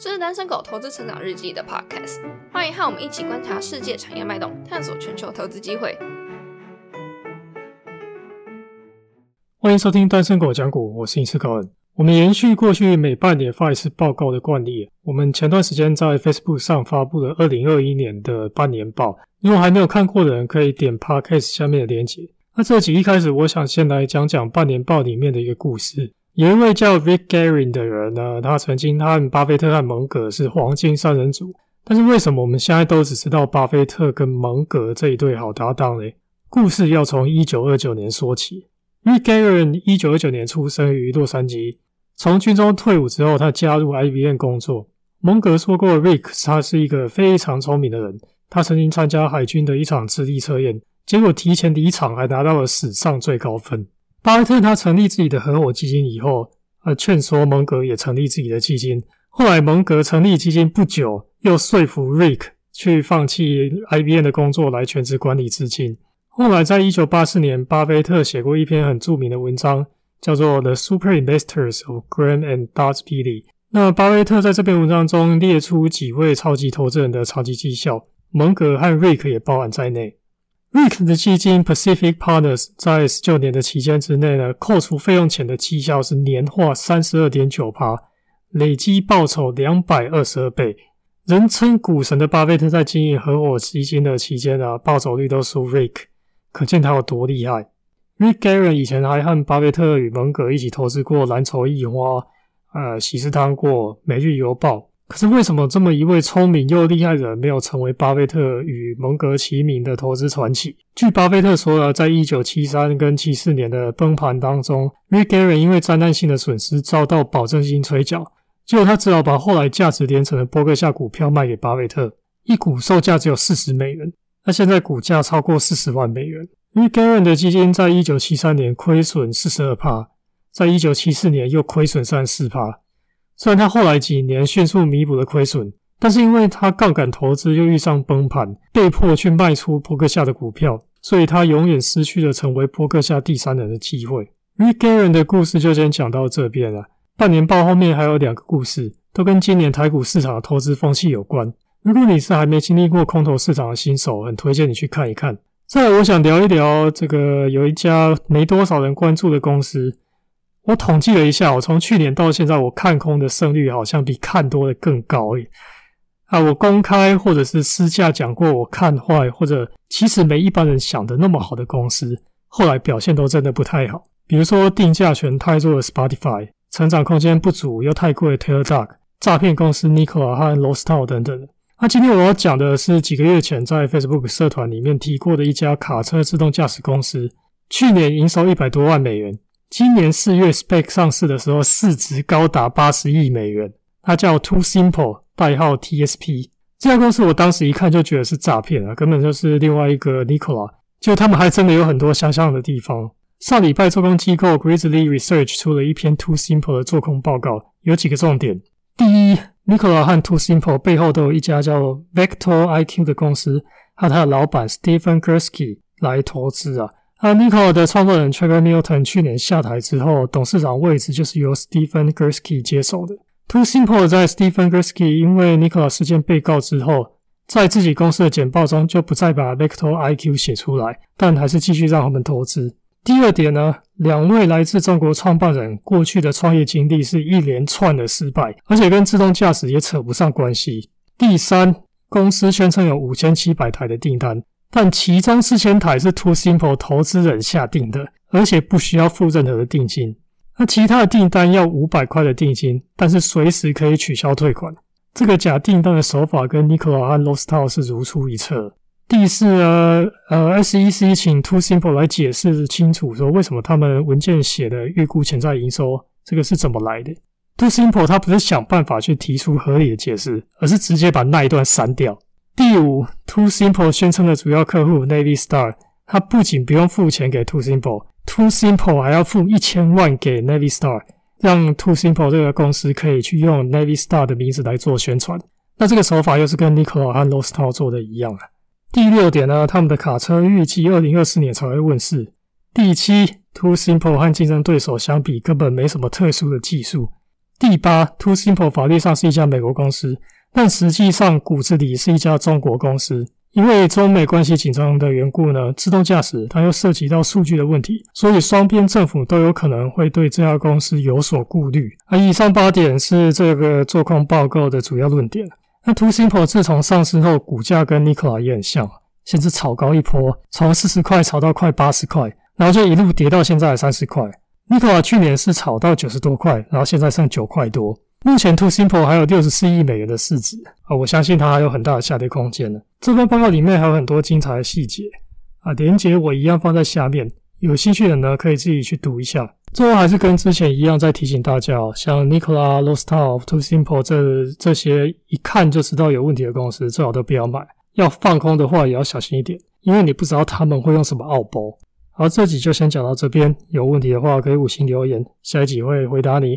这是单身狗投资成长日记的 podcast，欢迎和我们一起观察世界产业脉动，探索全球投资机会。欢迎收听单身狗讲股，我是影视高恩。我们延续过去每半年发一次报告的惯例，我们前段时间在 Facebook 上发布了二零二一年的半年报。如果还没有看过的人，可以点 Podcast 下面的链接。那这集一开始，我想先来讲讲半年报里面的一个故事。有一位叫 Rick Garin 的人呢，他曾经他和巴菲特和蒙格是黄金三人组。但是为什么我们现在都只知道巴菲特跟蒙格这一对好搭档呢？故事要从一九二九年说起。Rick Garin 一九二九年出生于洛杉矶。从军中退伍之后，他加入 IBM 工作。蒙格说过，Rick 他是一个非常聪明的人。他曾经参加海军的一场智力测验，结果提前离场，还拿到了史上最高分。巴菲特他成立自己的合伙基金以后，呃，劝说蒙格也成立自己的基金。后来蒙格成立基金不久，又说服 Rick 去放弃 IBM 的工作，来全职管理资金。后来在一九八四年，巴菲特写过一篇很著名的文章。叫做 The Super Investors of Graham and Dodd Peaty。那巴菲特在这篇文章中列出几位超级投资人的超级绩效，蒙格和瑞克也包含在内。瑞克的基金 Pacific Partners 在十九年的期间之内呢，扣除费用前的绩效是年化三十二点九趴，累计报酬两百二十二倍。人称股神的巴菲特在经营合伙基金的期间呢，报酬率都输瑞克，可见他有多厉害。Rick Garin 以前还和巴菲特与蒙格一起投资过蓝筹易花、呃喜事汤过每日邮报。可是为什么这么一位聪明又厉害的人没有成为巴菲特与蒙格齐名的投资传奇？据巴菲特说呢，在一九七三跟七四年的崩盘当中，Rick Garin 因为灾难性的损失遭到保证金催缴，结果他只好把后来价值连城的波克夏股票卖给巴菲特，一股售价只有四十美元，那现在股价超过四十万美元。因为 Garen 的基金在一九七三年亏损四十二帕，在一九七四年又亏损三十四帕。虽然他后来几年迅速弥补了亏损，但是因为他杠杆投资又遇上崩盘，被迫去卖出波克夏的股票，所以他永远失去了成为波克夏第三人的机会。因为 Garen 的故事就先讲到这边了。半年报后面还有两个故事，都跟今年台股市场的投资风气有关。如果你是还没经历过空头市场的新手，很推荐你去看一看。再来，我想聊一聊这个有一家没多少人关注的公司。我统计了一下，我从去年到现在，我看空的胜率好像比看多的更高耶。啊，我公开或者是私下讲过，我看坏或者其实没一般人想的那么好的公司，后来表现都真的不太好。比如说定价权太弱的 Spotify，成长空间不足又太贵的 TikTok，诈骗公司 Nikola 和 Lostal 等等。那今天我要讲的是几个月前在 Facebook 社团里面提过的一家卡车自动驾驶公司，去年营收一百多万美元，今年四月 Spec 上市的时候市值高达八十亿美元。它叫 Too Simple，代号 TSP。这家公司我当时一看就觉得是诈骗啊，根本就是另外一个 Nikola。就他们还真的有很多相像的地方。上礼拜做空机构 Grizzly Research 出了一篇 Too Simple 的做空报告，有几个重点。第一。Nikola 和 Too Simple 背后都有一家叫 Vector IQ 的公司，和他的老板 Stephen Gursky 来投资啊。那 Nikola 的创办人 Trevor Milton 去年下台之后，董事长位置就是由 Stephen Gursky 接手的。Too Simple 在 Stephen Gursky 因为 Nikola 事件被告之后，在自己公司的简报中就不再把 Vector IQ 写出来，但还是继续让他们投资。第二点呢，两位来自中国创办人过去的创业经历是一连串的失败，而且跟自动驾驶也扯不上关系。第三，公司宣称有五千七百台的订单，但其中四千台是 Too Simple 投资人下定的，而且不需要付任何的定金。那其他的订单要五百块的定金，但是随时可以取消退款。这个假订单的手法跟 Nikola 和 l o s t a l 是如出一辙。第四呢，呃，SEC 请 Too Simple 来解释清楚，说为什么他们文件写的预估潜在营收这个是怎么来的？Too Simple 他不是想办法去提出合理的解释，而是直接把那一段删掉。第五，Too Simple 宣称的主要客户 Navy Star，他不仅不用付钱给 Too Simple，Too Simple 还要付一千万给 Navy Star，让 Too Simple 这个公司可以去用 Navy Star 的名字来做宣传。那这个手法又是跟 Nikola 和 Lostal 做的一样啊。第六点呢，他们的卡车预计二零二四年才会问世。第七，Too Simple 和竞争对手相比，根本没什么特殊的技术。第八，Too Simple 法律上是一家美国公司，但实际上骨子里是一家中国公司。因为中美关系紧张的缘故呢，自动驾驶它又涉及到数据的问题，所以双边政府都有可能会对这家公司有所顾虑。而以上八点是这个做空报告的主要论点。那 Too Simple 自从上市后，股价跟 Nikola 也很像，先是炒高一波，从四十块炒到快八十块，然后就一路跌到现在三十块。Nikola 去年是炒到九十多块，然后现在剩九块多。目前 Too Simple 还有六十四亿美元的市值啊，我相信它还有很大的下跌空间呢。这份报告里面还有很多精彩的细节啊，连接我一样放在下面，有兴趣的呢可以自己去读一下。最后还是跟之前一样，再提醒大家哦，像 Nikola、l o s t o f Too Simple 这这些一看就知道有问题的公司，最好都不要买。要放空的话，也要小心一点，因为你不知道他们会用什么奥包。好，这集就先讲到这边，有问题的话可以五星留言，下一集会回答你。